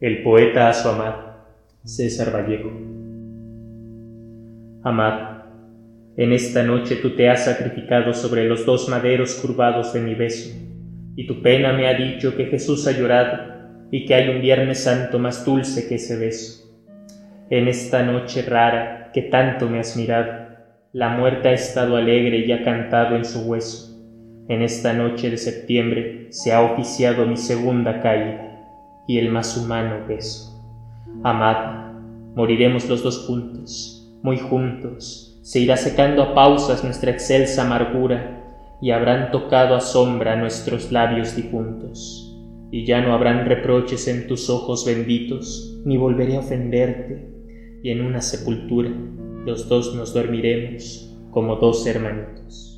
El poeta a su amad, César Vallejo. Amad, en esta noche tú te has sacrificado sobre los dos maderos curvados de mi beso, y tu pena me ha dicho que Jesús ha llorado y que hay un Viernes Santo más dulce que ese beso. En esta noche rara que tanto me has mirado, la muerte ha estado alegre y ha cantado en su hueso. En esta noche de septiembre se ha oficiado mi segunda caída y el más humano beso. Amad, moriremos los dos juntos, muy juntos, se irá secando a pausas nuestra excelsa amargura, y habrán tocado a sombra nuestros labios difuntos, y ya no habrán reproches en tus ojos benditos, ni volveré a ofenderte, y en una sepultura los dos nos dormiremos como dos hermanitos.